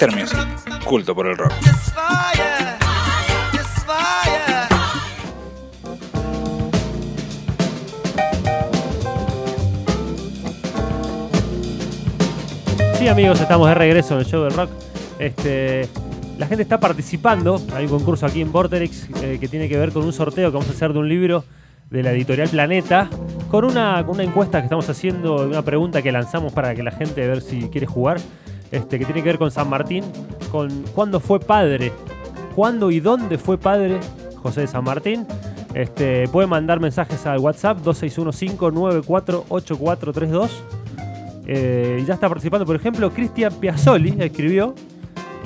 Mr. Music, culto por el rock. Sí, amigos, estamos de regreso en el show del rock. Este, la gente está participando. Hay un concurso aquí en Vorterix eh, que tiene que ver con un sorteo que vamos a hacer de un libro de la editorial Planeta. Con una, una encuesta que estamos haciendo, una pregunta que lanzamos para que la gente ver si quiere jugar. Este, que tiene que ver con San Martín, con cuándo fue padre, cuándo y dónde fue padre José de San Martín. Este, puede mandar mensajes al WhatsApp 2615948432. Eh, ya está participando, por ejemplo, Cristian Piazzoli escribió.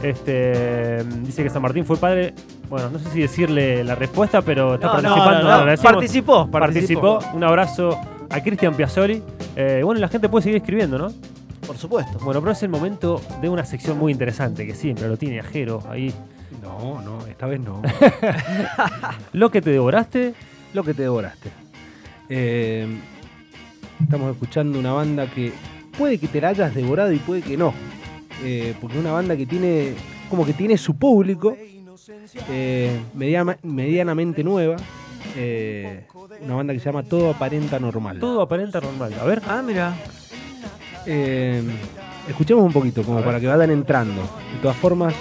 Este, dice que San Martín fue padre. Bueno, no sé si decirle la respuesta, pero está No, participando. no, no. Participó, participó. participó. Un abrazo a Cristian Piazzoli. Eh, bueno, la gente puede seguir escribiendo, ¿no? Por supuesto. Bueno, pero es el momento de una sección muy interesante que siempre lo tiene Ajero ahí. No, no, esta vez no. Lo que te devoraste. Lo que te devoraste. Eh, estamos escuchando una banda que puede que te la hayas devorado y puede que no. Eh, porque es una banda que tiene, como que tiene su público, eh, mediana- medianamente nueva. Eh, una banda que se llama Todo Aparenta Normal. Todo aparenta normal. A ver. Ah, mira. Eh, escuchemos un poquito, como para que vayan entrando. De todas formas,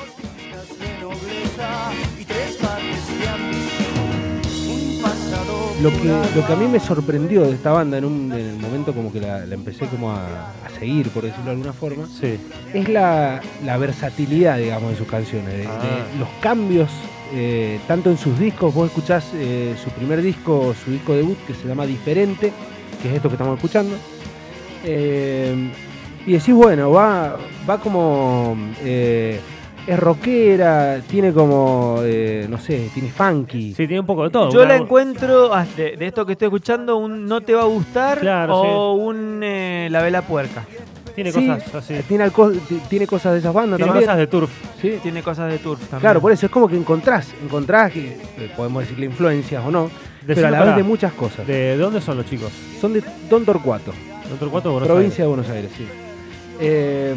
lo que, lo que a mí me sorprendió de esta banda en, un, en el momento como que la, la empecé como a, a seguir, por decirlo de alguna forma, Sí. es la, la versatilidad, digamos, de sus canciones, de, de Ah. los cambios, eh, tanto en sus discos, vos escuchás eh, su primer disco, su disco debut, que se llama Diferente, que es esto que estamos escuchando, eh, y decís, bueno, va, va como... eh, es rockera, tiene como, eh, no sé, tiene funky. Sí, tiene un poco de todo. Yo Una- la encuentro, ah, de, de esto que estoy escuchando, un no te va a gustar Claro, o un eh, la vela puerca. Tiene Sí, cosas así. Tiene, tiene cosas de esas bandas Tiene también. cosas de turf. Sí. Tiene cosas de turf también. Claro, por eso es como que encontrás, encontrás, que, podemos decirle influencias o no, pero a la vez de muchas cosas. ¿De, de dónde son los chicos? Son de Don Torcuato, ¿De otro cuarto de Buenos provincia de Buenos Aires, sí. Eh,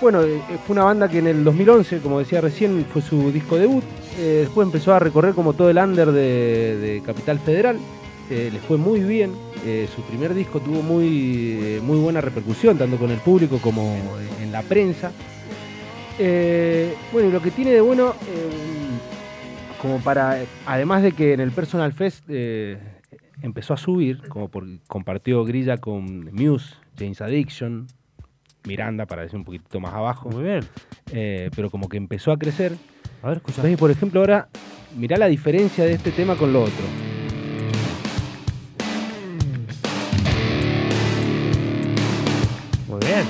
bueno, eh, fue una banda que en el 2011, como decía recién, fue su disco debut. Eh, después empezó a recorrer como todo el under de, de Capital Federal. Eh, le fue muy bien. Eh, su primer disco tuvo muy, muy buena repercusión, tanto con el público como en la prensa. Bueno, y lo que tiene de bueno, como para, además de que en el Personal Fest empezó a subir, como por, compartió grilla con Muse, James Addiction, Miranda, para decir un poquitito más abajo, Muy bien. eh, pero como que empezó a crecer. A ver, escucha. Por ejemplo, ahora mirá la diferencia de este tema con lo otro. Muy bien.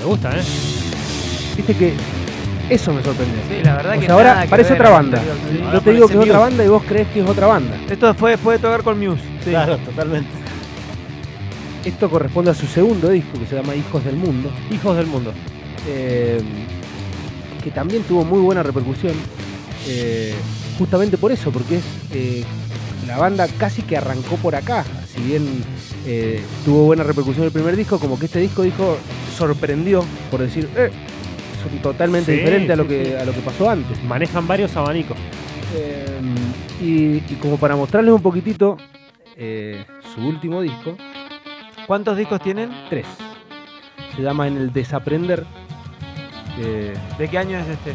Me gusta, ¿eh? Viste que eso me sorprendió. Sí, la verdad O que sea, ahora que parece ver otra banda. sí. Yo te digo que es otra banda y vos crees que es otra banda. Esto fue después de tocar con Muse. sí. Claro, totalmente. Esto corresponde a su segundo disco que se llama Hijos del Mundo. Hijos del mundo. eh, que también tuvo muy buena repercusión, eh, justamente por eso, porque es eh, la banda casi que arrancó por acá, si bien eh, tuvo buena repercusión el primer disco, como que este disco dijo sorprendió, por decir, eh, son totalmente Sí, diferente a lo sí, que sí. a lo que pasó antes. Manejan varios abanicos. Eh, y, y como para mostrarles un poquitito eh, su último disco, ¿Cuántos discos tienen? tres, se llama En el Desaprender. Eh, ¿De qué año es este?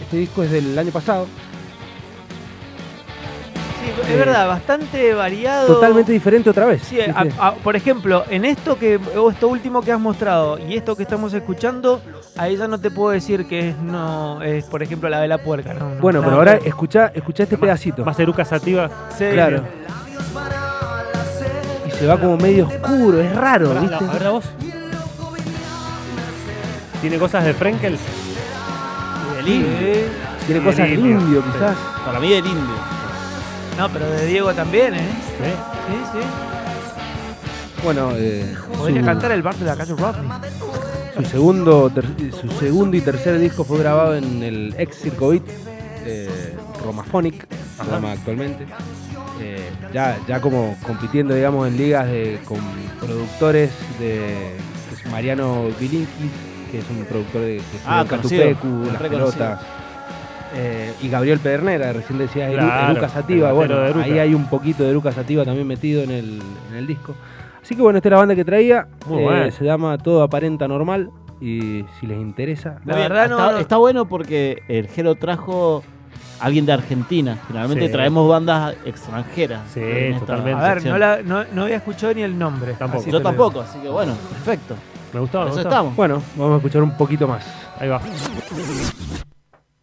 este disco es del año pasado. Es Eh, verdad, bastante variado. Totalmente diferente otra vez. Sí, a- a- por ejemplo, en esto que o esto último que has mostrado y esto que estamos escuchando, ahí ya no te puedo decir que es no es por ejemplo la de la puerca, no, no, bueno, pero ahora que escucha, escucha este pedacito. Más eruca sativa. Sí, claro. Y se va como medio oscuro, es raro, Pará, ¿viste? la- a ver la voz. Tiene cosas de Frenkel. Del indio. Sí. Tiene Sí, cosas el de indio. indio, quizás. Para mí del indio. No, pero de Diego también, ¿eh? Sí. Sí, sí. Bueno, eh, Podría su, cantar el bar de la calle Rodney. su segundo, ter- su segundo y tercer disco fue grabado en el ex Circo Beat, eh, Romaphonic, se llama actualmente. este, ya, ya como compitiendo, digamos, en ligas de, con productores de que es Mariano Bilinkis, que es un productor de que Ah, Catupecu, Las. Pelotas. Eh, y Gabriel Pedernera, recién decías Eru- Claro, Eruca Sativa. Bueno, de ahí hay un poquito de Eruca Sativa también metido en el, en el disco. Así que bueno, esta es la banda que traía. Muy eh, bueno. Se llama Todo Aparenta Normal. Y si les interesa, La verdad está, no- está bueno porque el Jero trajo a alguien de Argentina. Generalmente Sí. traemos bandas extranjeras. Sí, totalmente. A ver, no, la- no, no había escuchado ni el nombre. Tampoco. así Yo tampoco, así que bueno, perfecto. Me gustó, me Eso gustó. estamos. bueno, vamos a escuchar un poquito más. Ahí va.